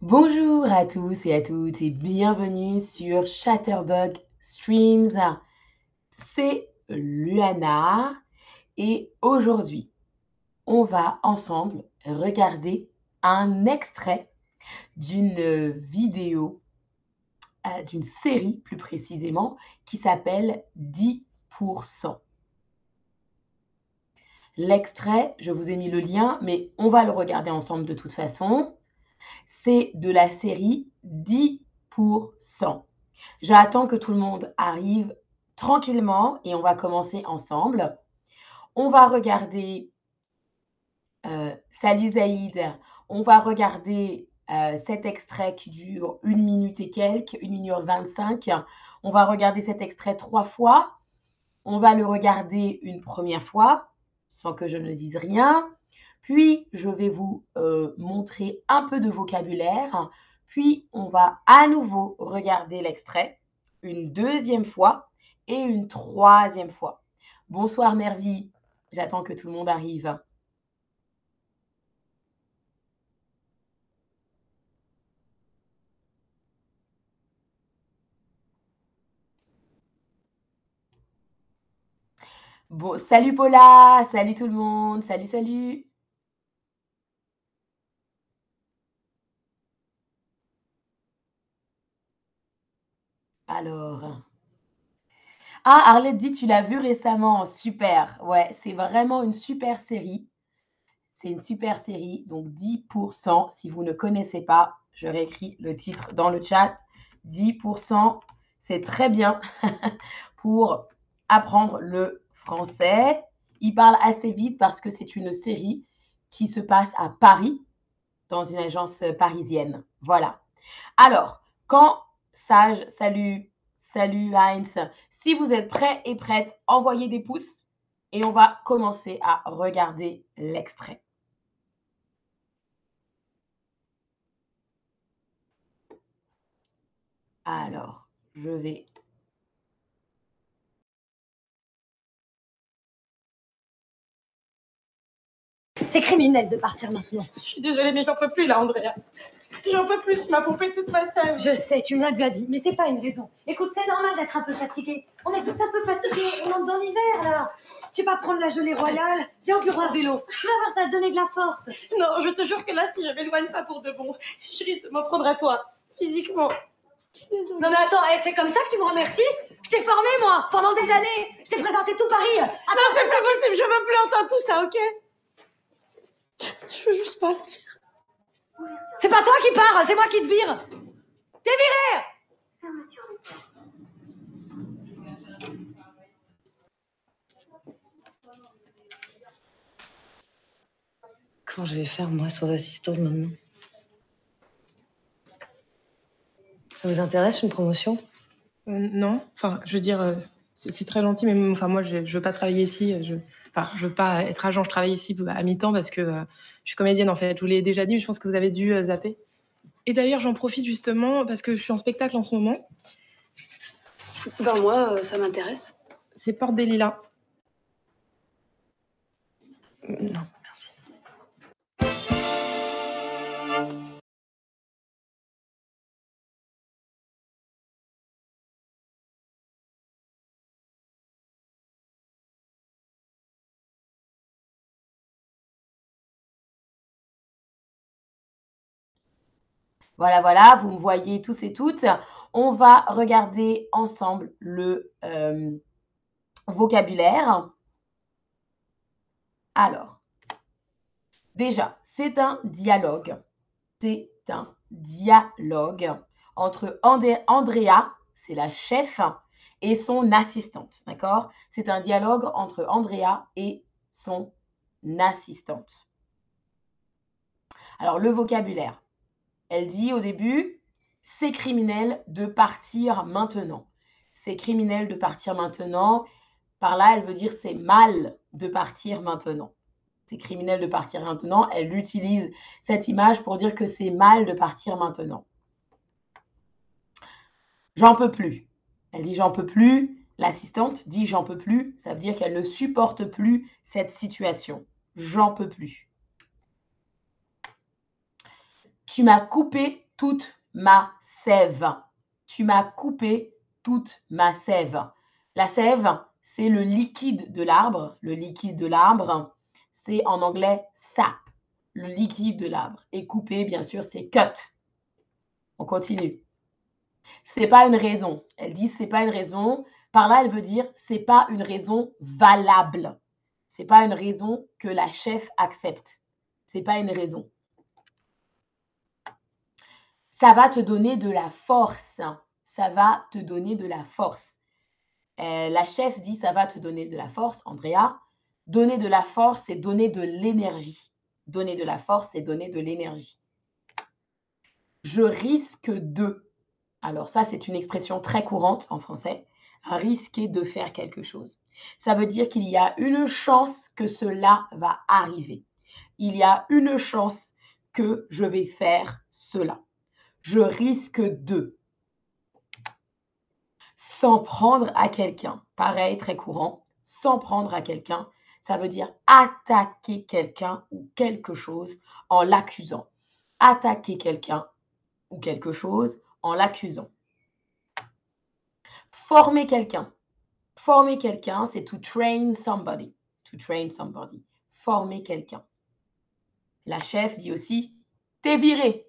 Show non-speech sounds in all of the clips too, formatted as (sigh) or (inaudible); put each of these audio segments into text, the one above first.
Bonjour à tous et à toutes et bienvenue sur Chatterbug Streams. C'est Luana et aujourd'hui, on va ensemble regarder un extrait d'une vidéo, euh, d'une série plus précisément, qui s'appelle 10%. L'extrait, je vous ai mis le lien, mais on va le regarder ensemble de toute façon. C'est de la série 10%. J'attends que tout le monde arrive tranquillement et on va commencer ensemble. On va regarder euh, Salut Zaïd. On va regarder euh, cet extrait qui dure une minute et quelques, une minute 25. On va regarder cet extrait trois fois. On va le regarder une première fois sans que je ne dise rien. Puis, je vais vous euh, montrer un peu de vocabulaire. Puis, on va à nouveau regarder l'extrait une deuxième fois et une troisième fois. Bonsoir Mervy, j'attends que tout le monde arrive. Bon, salut Paula, salut tout le monde, salut, salut. Alors. Ah, Arlette dit, tu l'as vu récemment, super. Ouais, c'est vraiment une super série. C'est une super série, donc 10%. Si vous ne connaissez pas, je réécris le titre dans le chat. 10%, c'est très bien (laughs) pour apprendre le français. Il parle assez vite parce que c'est une série qui se passe à Paris, dans une agence parisienne. Voilà. Alors, quand Sage, salut, salut Heinz, si vous êtes prêts et prêtes, envoyez des pouces et on va commencer à regarder l'extrait. Alors, je vais C'est criminel de partir maintenant. Je suis désolée, mais j'en peux plus là, Andrea. J'en peux plus, tu m'as pompé toute ma sève. Je sais, tu me l'as déjà dit, mais c'est pas une raison. Écoute, c'est normal d'être un peu fatigué. On est tous un peu fatigués, on entre dans l'hiver là. Tu vas prendre la gelée royale, viens au bureau à vélo. Tu vas voir, ça va te donner de la force. Non, je te jure que là, si je m'éloigne pas pour de bon, je risque de m'en prendre à toi, physiquement. Désolée. Non mais attends, eh, c'est comme ça que tu me remercies Je t'ai formé moi, pendant des années. Je t'ai présenté tout Paris. Attends, Non, c'est pas possible, je veux plus entendre tout ça, ok? Je veux juste partir. C'est pas toi qui pars, c'est moi qui te vire. T'es viré Comment je vais faire, moi, sans assistante maintenant? Ça vous intéresse, une promotion? Euh, non, enfin, je veux dire, euh, c'est c'est très gentil, mais enfin, moi, je, je veux pas travailler ici. Je, enfin, je veux pas être agent. Je travaille ici à mi-temps parce que euh, je suis comédienne en fait. Je vous l'ai déjà dit, mais je pense que vous avez dû euh, zapper. Et d'ailleurs, j'en profite justement parce que je suis en spectacle en ce moment. Ben moi, euh, ça m'intéresse. C'est Porte des Lilas. Non, Voilà, voilà, vous me voyez tous et toutes. On va regarder ensemble le euh, vocabulaire. Alors, déjà, c'est un dialogue. C'est un dialogue entre Andrea, c'est la chef, et son assistante. D'accord? C'est un dialogue entre Andrea et son assistante. Alors, le vocabulaire. Elle dit au début, c'est criminel de partir maintenant. C'est criminel de partir maintenant. Par là, elle veut dire c'est mal de partir maintenant. C'est criminel de partir maintenant. Elle utilise cette image pour dire que c'est mal de partir maintenant. J'en peux plus. Elle dit j'en peux plus. L'assistante dit j'en peux plus. Ça veut dire qu'elle ne supporte plus cette situation. J'en peux plus. Tu m'as coupé toute ma sève. Tu m'as coupé toute ma sève. La sève, c'est le liquide de l'arbre. Le liquide de l'arbre, c'est en anglais sap, le liquide de l'arbre. Et couper, bien sûr, c'est cut. On continue. C'est pas une raison. Elle dit c'est pas une raison. Par là, elle veut dire c'est pas une raison valable. C'est pas une raison que la chef accepte. C'est pas une raison. Ça va te donner de la force. Ça va te donner de la force. Euh, la chef dit ça va te donner de la force, Andrea. Donner de la force, c'est donner de l'énergie. Donner de la force, c'est donner de l'énergie. Je risque de. Alors ça, c'est une expression très courante en français. Risquer de faire quelque chose. Ça veut dire qu'il y a une chance que cela va arriver. Il y a une chance que je vais faire cela. Je risque de. S'en prendre à quelqu'un. Pareil, très courant. S'en prendre à quelqu'un. Ça veut dire attaquer quelqu'un ou quelque chose en l'accusant. Attaquer quelqu'un ou quelque chose en l'accusant. Former quelqu'un. Former quelqu'un, c'est to train somebody. To train somebody. Former quelqu'un. La chef dit aussi t'es viré.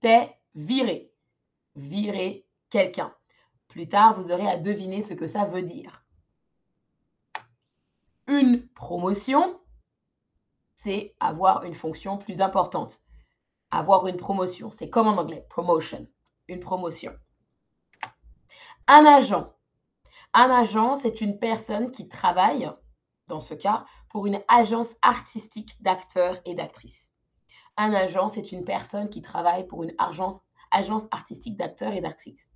T'es viré. Virer quelqu'un. Plus tard, vous aurez à deviner ce que ça veut dire. Une promotion, c'est avoir une fonction plus importante. Avoir une promotion, c'est comme en anglais, promotion, une promotion. Un agent. Un agent, c'est une personne qui travaille, dans ce cas, pour une agence artistique d'acteurs et d'actrices. Un agent, c'est une personne qui travaille pour une agence, agence artistique d'acteurs et d'actrices.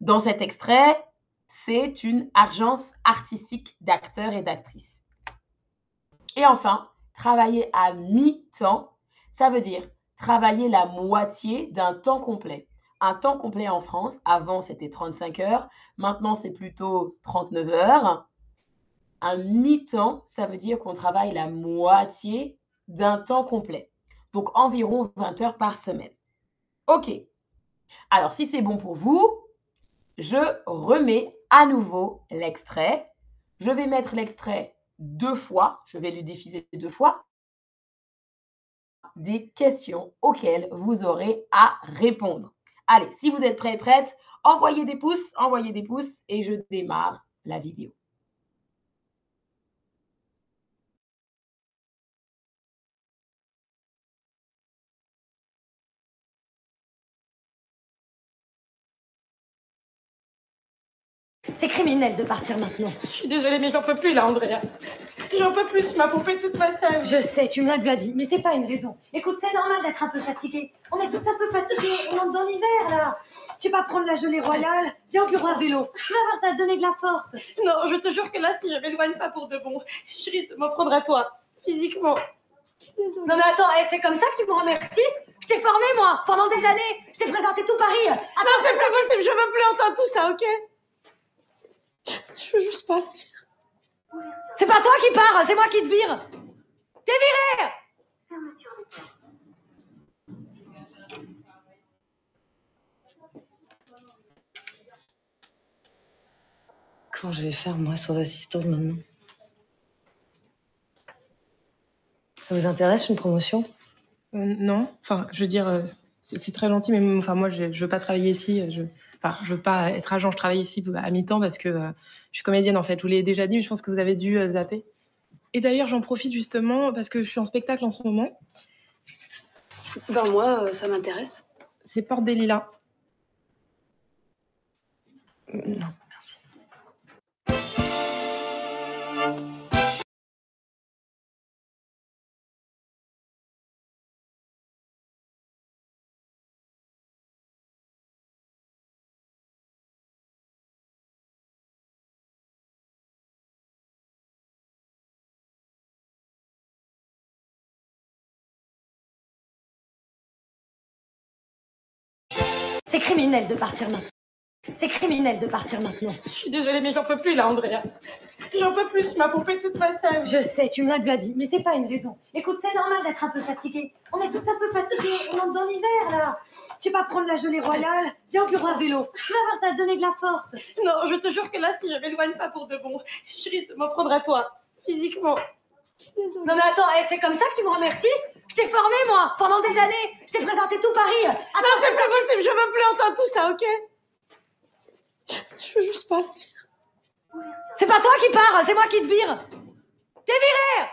Dans cet extrait, c'est une agence artistique d'acteurs et d'actrices. Et enfin, travailler à mi-temps, ça veut dire travailler la moitié d'un temps complet un temps complet en France. Avant, c'était 35 heures. Maintenant, c'est plutôt 39 heures. Un mi-temps, ça veut dire qu'on travaille la moitié d'un temps complet. Donc, environ 20 heures par semaine. OK. Alors, si c'est bon pour vous, je remets à nouveau l'extrait. Je vais mettre l'extrait deux fois. Je vais le diffuser deux fois. Des questions auxquelles vous aurez à répondre. Allez, si vous êtes prêts et prêtes, envoyez des pouces, envoyez des pouces et je démarre la vidéo. C'est criminel de partir maintenant. Je suis désolée, mais j'en peux plus là, Andrea. J'en peux plus, tu m'as pompé toute ma sève. Je sais, tu me l'as déjà dit, mais c'est pas une raison. Écoute, c'est normal d'être un peu fatigué. On est tous un peu fatigués, on entre dans l'hiver là. Tu vas prendre la gelée royale, viens au bureau à vélo. Tu vas voir, ça va te donner de la force. Non, je te jure que là, si je m'éloigne pas pour de bon, je risque de m'en prendre à toi, physiquement. Non mais attends, eh, c'est comme ça que tu me remercies? Je t'ai formé moi, pendant des années. Je t'ai présenté tout Paris. Attends, non, c'est pas possible, je veux plus entendre tout ça, ok? Je veux juste partir. C'est pas toi qui pars, c'est moi qui te vire. T'es viré Comment je vais faire, moi, sans assistante maintenant? Ça vous intéresse, une promotion? Euh, Non. Enfin, je veux dire, euh, c'est très gentil, mais enfin, moi, je, je veux pas travailler ici. Je, enfin, je veux pas être agent. Je travaille ici à mi-temps parce que euh, je suis comédienne, en fait. Je vous l'ai déjà dit, mais je pense que vous avez dû zapper. Et d'ailleurs, j'en profite justement parce que je suis en spectacle en ce moment. Ben moi, ça m'intéresse. C'est Porte des Lilas. Non. C'est criminel de partir maintenant. C'est criminel de partir maintenant. Je suis désolée, mais j'en peux plus là, Andrea. J'en peux plus, tu m'as pompé toute ma sève. Je sais, tu me l'as déjà dit, mais c'est pas une raison. Écoute, c'est normal d'être un peu fatigué. On est tous un peu fatigués, on entre dans l'hiver là. Tu vas prendre la gelée royale, viens au bureau à vélo. Tu vas voir, ça va te donner de la force. Non, je te jure que là, si je m'éloigne pas pour de bon, je risque de m'en prendre à toi, physiquement. Non mais attends, eh, c'est comme ça que tu me remercies? Je t'ai formé moi, pendant des années. Je t'ai présenté tout Paris. Attends, Non, c'est pas possible, je veux plus entendre tout ça, ok Je veux juste partir. c'est pas toi qui pars, c'est moi qui te vire. T'es viré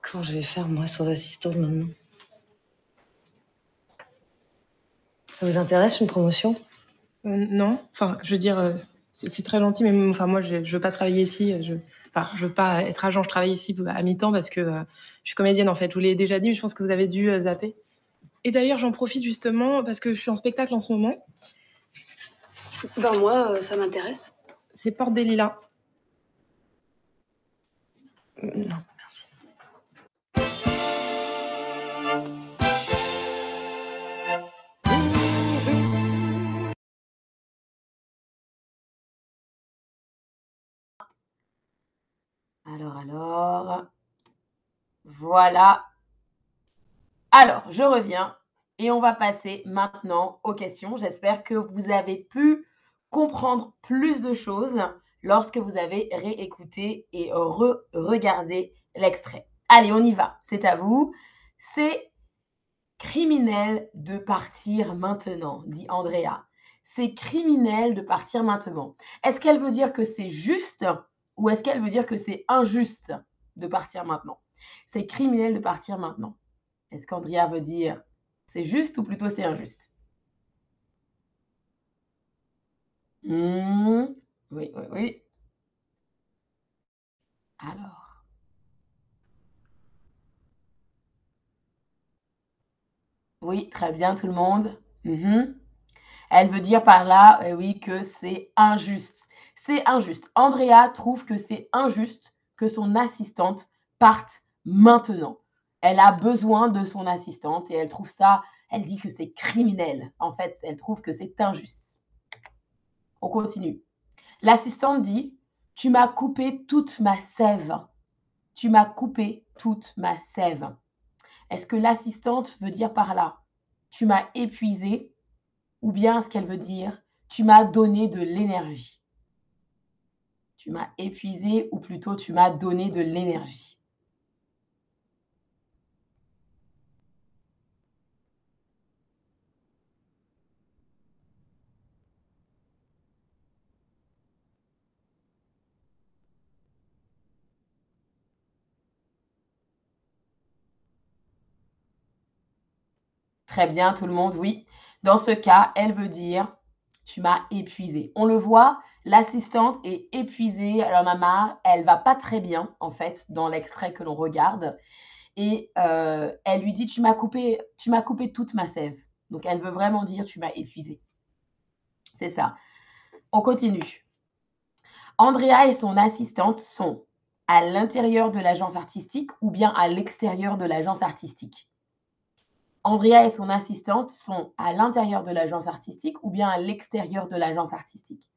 Comment je vais faire, moi, sans assistante maintenant? Ça vous intéresse, une promotion? Euh, non, enfin, je veux dire, euh, c'est très gentil, mais enfin, moi, je, je veux pas travailler ici. Je, enfin, je veux pas être agent. Je travaille ici à mi-temps parce que euh, je suis comédienne en fait. Je vous l'ai déjà dit, mais je pense que vous avez dû euh, zapper. Et d'ailleurs, j'en profite justement parce que je suis en spectacle en ce moment. Ben moi, euh, ça m'intéresse. C'est Porte des Lilas. Euh, Non, Alors. Voilà. Alors, je reviens et on va passer maintenant aux questions. J'espère que vous avez pu comprendre plus de choses lorsque vous avez réécouté et re-regardé l'extrait. Allez, on y va. C'est à vous. C'est criminel de partir maintenant, dit Andrea. C'est criminel de partir maintenant. Est-ce qu'elle veut dire que c'est juste ou est-ce qu'elle veut dire que c'est injuste de partir maintenant? C'est criminel de partir maintenant. Est-ce qu'Andrea veut dire c'est juste ou plutôt c'est injuste? Hmm, Oui, oui, oui. Alors. Oui, très bien tout le monde. Mhm. Elle veut dire par là, euh, oui, que c'est injuste. C'est injuste. Andrea trouve que c'est injuste que son assistante parte maintenant. Elle a besoin de son assistante et elle trouve ça, elle dit que c'est criminel. En fait, elle trouve que c'est injuste. On continue. L'assistante dit, tu m'as coupé toute ma sève. Tu m'as coupé toute ma sève. Est-ce que l'assistante veut dire par là, tu m'as épuisé ou bien est-ce qu'elle veut dire, tu m'as donné de l'énergie? Tu m'as épuisé ou plutôt tu m'as donné de l'énergie Très bien, tout le monde, oui. Dans ce cas, elle veut dire tu m'as épuisé. On le voit, l'assistante est épuisée, elle en a marre, elle va pas très bien en fait dans l'extrait que l'on regarde et euh, elle lui dit tu m'as coupé tu m'as coupé toute ma sève. Donc elle veut vraiment dire tu m'as épuisé. C'est ça. On continue. Andrea et son assistante sont à l'intérieur de l'agence artistique ou bien à l'extérieur de l'agence artistique? Andrea et son assistante sont à l'intérieur de l'agence artistique ou bien à l'extérieur de l'agence artistique?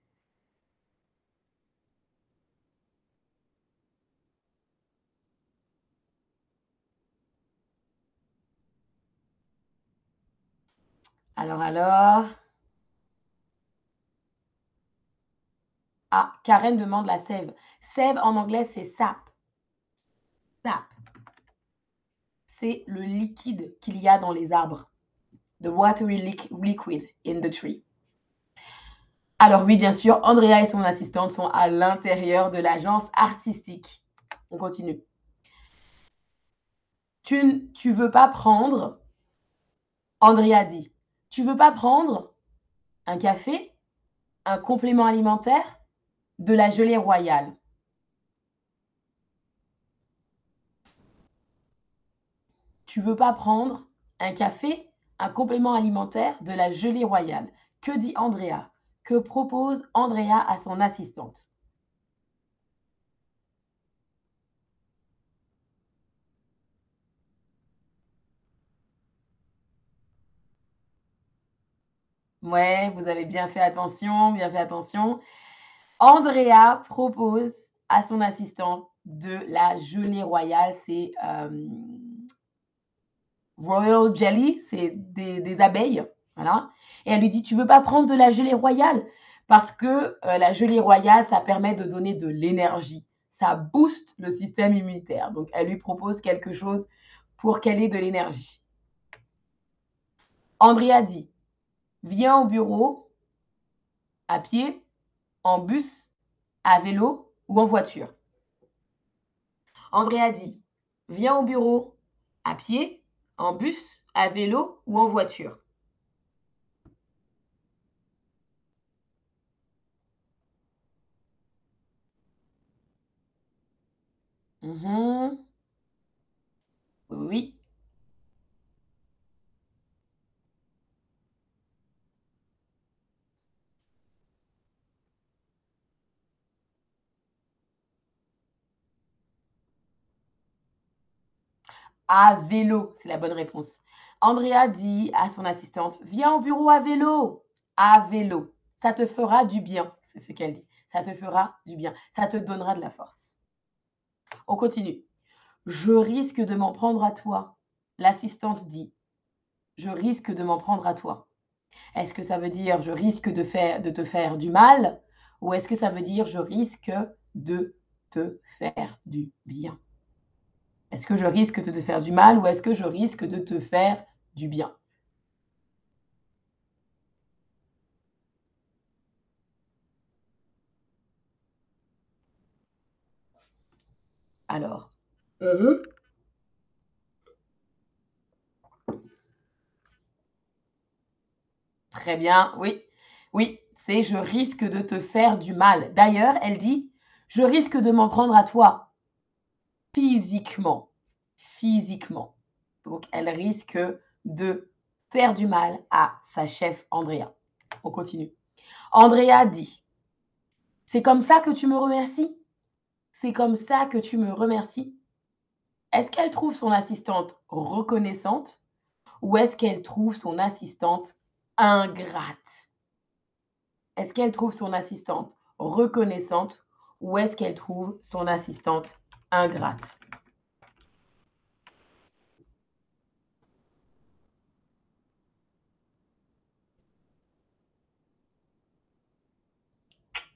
Alors, alors. Ah, Karen demande la sève. Sève en anglais, c'est sap. Sap le liquide qu'il y a dans les arbres. The watery liquid in the tree. Alors oui, bien sûr, Andrea et son assistante sont à l'intérieur de l'agence artistique. On continue. Tu tu veux pas prendre Andrea dit. Tu veux pas prendre un café, un complément alimentaire, de la gelée royale. Tu veux pas prendre un café, un complément alimentaire, de la gelée royale Que dit Andrea? Que propose Andrea à son assistante? Ouais, vous avez bien fait attention, bien fait attention. Andrea propose à son assistante de la gelée royale. C'est euh, Royal Jelly, c'est des, abeilles. Voilà. Et elle lui dit, tu veux pas prendre de la gelée royale? Parce que euh, la gelée royale, ça permet de donner de l'énergie. Ça booste le système immunitaire. Donc, elle lui propose quelque chose pour qu'elle ait de l'énergie. Andrea dit, viens au bureau à pied, en bus, à vélo ou en voiture. Andrea dit, viens au bureau à pied, en bus, à vélo ou en voiture. Mhm. Oui. À vélo, c'est la bonne réponse. Andrea dit à son assistante, viens au bureau à vélo. À vélo. Ça te fera du bien. C'est ce qu'elle dit. Ça te fera du bien. Ça te donnera de la force. On continue. Je risque de m'en prendre à toi. L'assistante dit, je risque de m'en prendre à toi. Est-ce que ça veut dire je risque de, de te faire du mal? Ou est-ce que ça veut dire je risque de te faire du bien? Est-ce que je risque de te faire du mal ou est-ce que je risque de te faire du bien? Alors. Mhm. Très bien, oui. Oui, c'est je risque de te faire du mal. D'ailleurs, elle dit je risque de m'en prendre à toi physiquement. Physiquement. Donc, elle risque de faire du mal à sa chef Andrea. On continue. Andrea dit C'est comme ça que tu me remercies? C'est comme ça que tu me remercies? Est-ce qu'elle trouve son assistante reconnaissante ou est-ce qu'elle trouve son assistante ingrate? Est-ce qu'elle trouve son assistante reconnaissante ou est-ce qu'elle trouve son assistante ingrate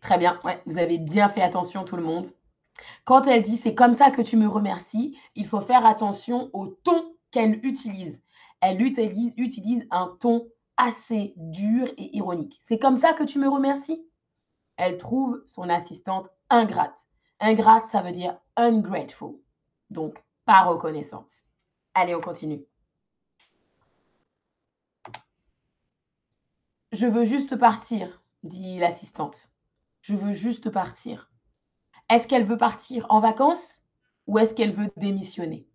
Très bien, vous avez bien fait attention tout le monde. Quand elle dit c'est comme ça que tu me remercies, il faut faire attention au ton qu'elle utilise. Elle utilise, utilise un ton assez dur et ironique. C'est comme ça que tu me remercies? Elle trouve son assistante ingrate. Ingrate, ça veut dire ungrateful, donc pas reconnaissante. Allez, on continue. Je veux juste partir, dit l'assistante. Je veux juste partir. Est-ce qu'elle veut partir en vacances ou est-ce qu'elle veut démissionner?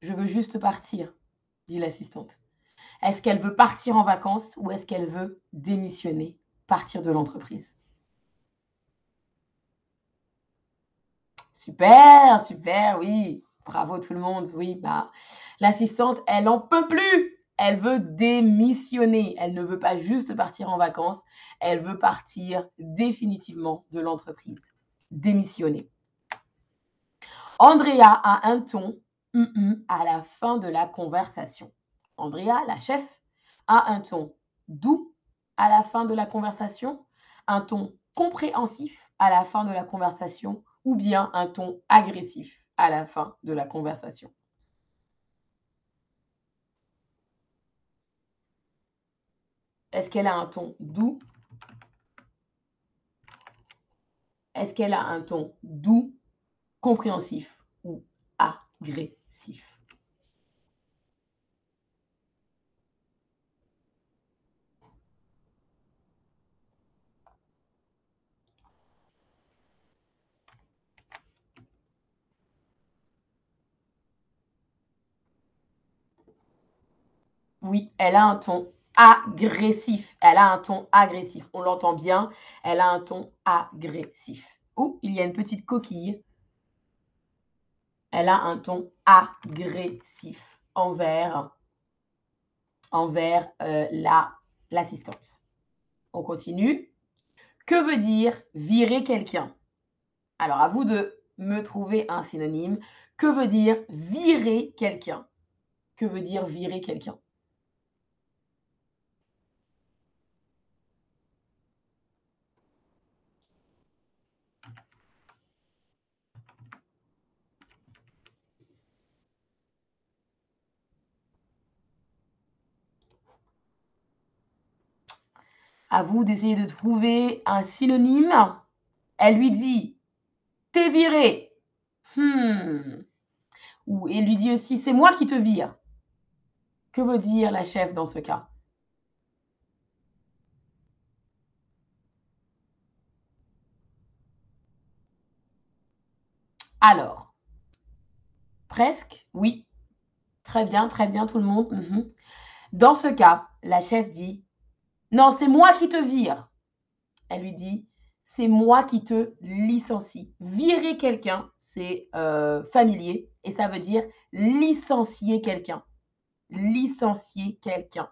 Je veux juste partir, dit l'assistante. Est-ce qu'elle veut partir en vacances ou est-ce qu'elle veut démissionner, partir de l'entreprise? Super, super, oui. Bravo tout le monde. Oui, bah l'assistante, elle en peut plus. Elle veut démissionner. Elle ne veut pas juste partir en vacances, elle veut partir définitivement de l'entreprise. Démissionner. Andrea a un ton à la fin de la conversation. Andrea, la chef, a un ton doux à la fin de la conversation, un ton compréhensif à la fin de la conversation ou bien un ton agressif à la fin de la conversation. Est-ce qu'elle a un ton doux? Est-ce qu'elle a un ton doux, compréhensif ou agressif? Oui, elle a un ton agressif. Elle a un ton agressif. On l'entend bien. Elle a un ton agressif. Ou il y a une petite coquille. Elle a un ton agressif envers envers euh, la l'assistante. On continue. Que veut dire virer quelqu'un? Alors, à vous de me trouver un synonyme. Que veut dire virer quelqu'un? Que veut dire virer quelqu'un? À vous d'essayer de trouver un synonyme. Elle lui dit T'es viré. Hmm. Ou elle lui dit aussi C'est moi qui te vire. Que veut dire la chef dans ce cas? Alors, presque, oui. Très bien, très bien, tout le monde. Mhm. Dans ce cas, la chef dit non, c'est moi qui te vire. Elle lui dit, c'est moi qui te licencie. Virer quelqu'un, c'est euh, familier et ça veut dire licencier quelqu'un. Licencier quelqu'un.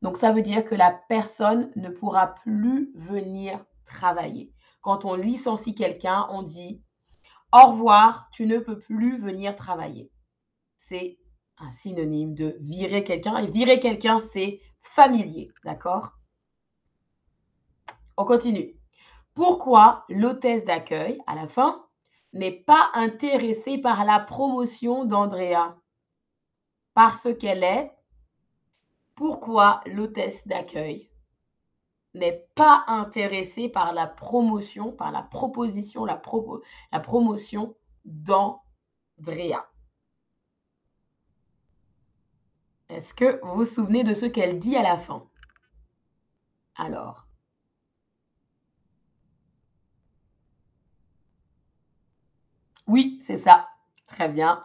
Donc ça veut dire que la personne ne pourra plus venir travailler. Quand on licencie quelqu'un, on dit au revoir, tu ne peux plus venir travailler. C'est un synonyme de virer quelqu'un. Et virer quelqu'un, c'est familier. D'accord? On continue. Pourquoi l'hôtesse d'accueil, à la fin, n'est pas intéressée par la promotion d'Andrea? Parce qu'elle est. Pourquoi l'hôtesse d'accueil n'est pas intéressée par la promotion, par la proposition, la, la promotion d'Andrea? Est-ce que vous vous souvenez de ce qu'elle dit à la fin? Alors. Oui, c'est ça. Très bien.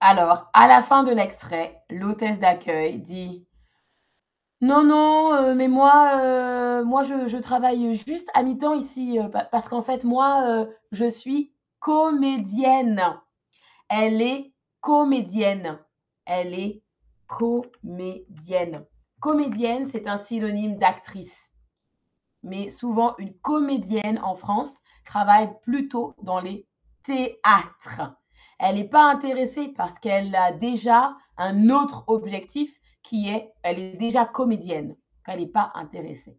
Alors, à la fin de l'extrait, l'hôtesse d'accueil dit non, non, euh, mais moi, euh, moi je, travaille juste à mi-temps ici, euh, parce qu'en fait, moi, je suis comédienne. Elle est comédienne. Elle est comédienne. Comédienne, c'est un synonyme d'actrice. Mais souvent, une comédienne en France travaille plutôt dans les théâtres. Elle n'est pas intéressée parce qu'elle a déjà un autre objectif qui est, elle est déjà comédienne. Elle n'est pas intéressée.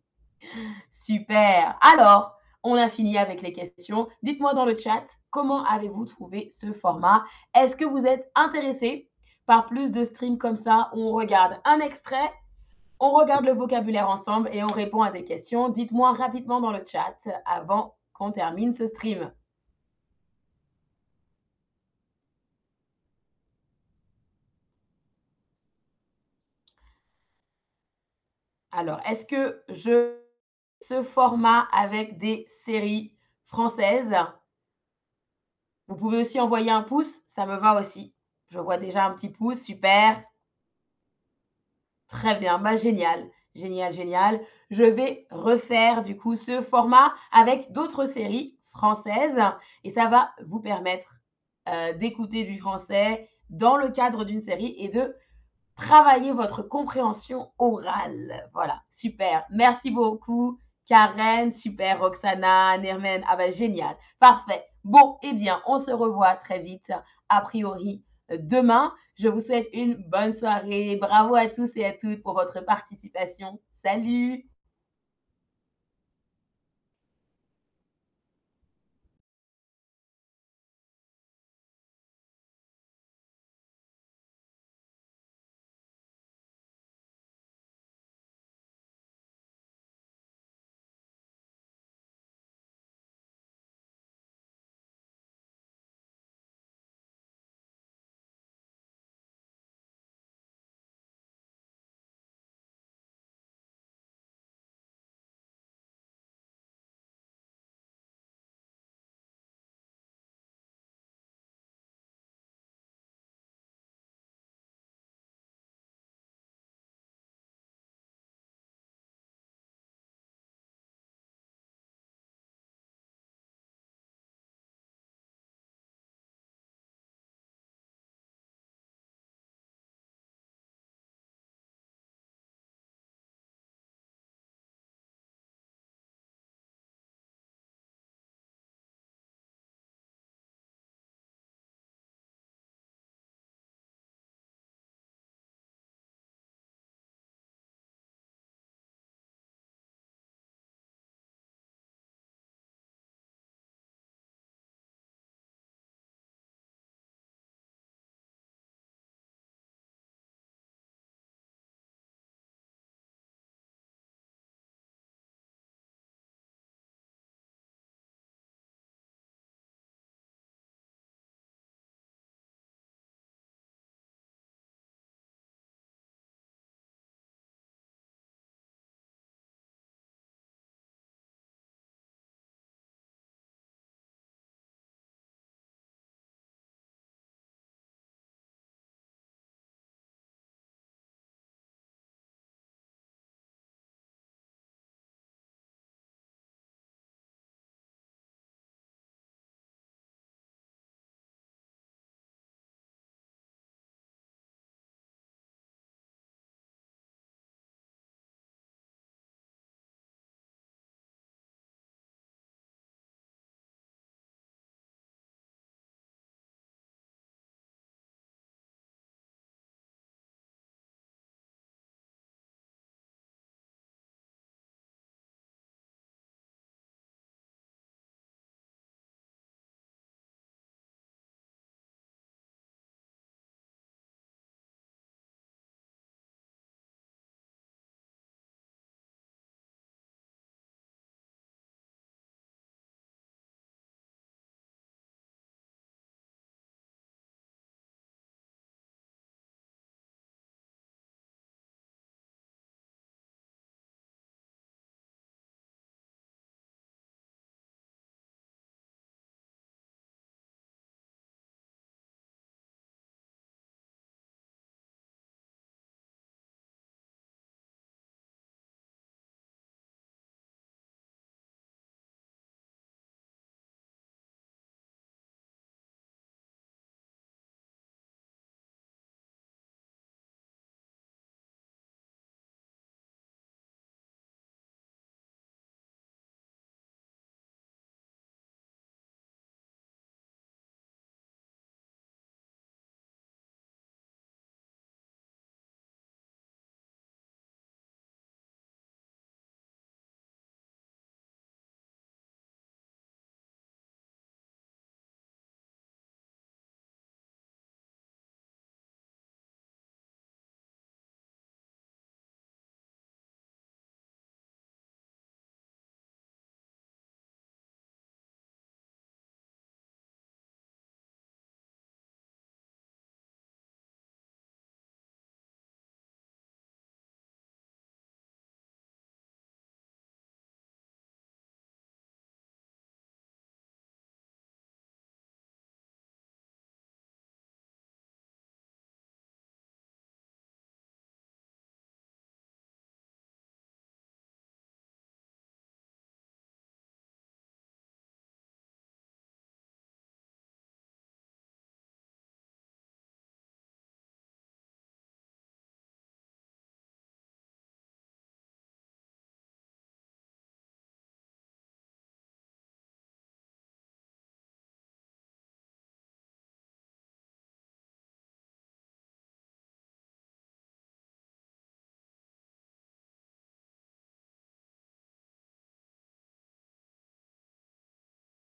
Super. Alors, on a fini avec les questions. Dites-moi dans le chat, comment avez-vous trouvé ce format? Est-ce que vous êtes intéressé par plus de streams comme ça? Où on regarde un extrait, on regarde le vocabulaire ensemble et on répond à des questions Dites-moi rapidement dans le chat avant qu'on termine ce stream. Alors, est-ce que je ce format avec des séries françaises Vous pouvez aussi envoyer un pouce, ça me va aussi. Je vois déjà un petit pouce, super. Très bien, bah génial, génial, génial. Je vais refaire du coup ce format avec d'autres séries françaises et ça va vous permettre euh, d'écouter du français dans le cadre d'une série et de travailler votre compréhension orale. Voilà, super. Merci beaucoup, Karen, super, Roxana, Nermen. Ah ben génial, parfait. Bon, eh bien, on se revoit très vite, a priori demain. Je vous souhaite une bonne soirée. Bravo à tous et à toutes pour votre participation. Salut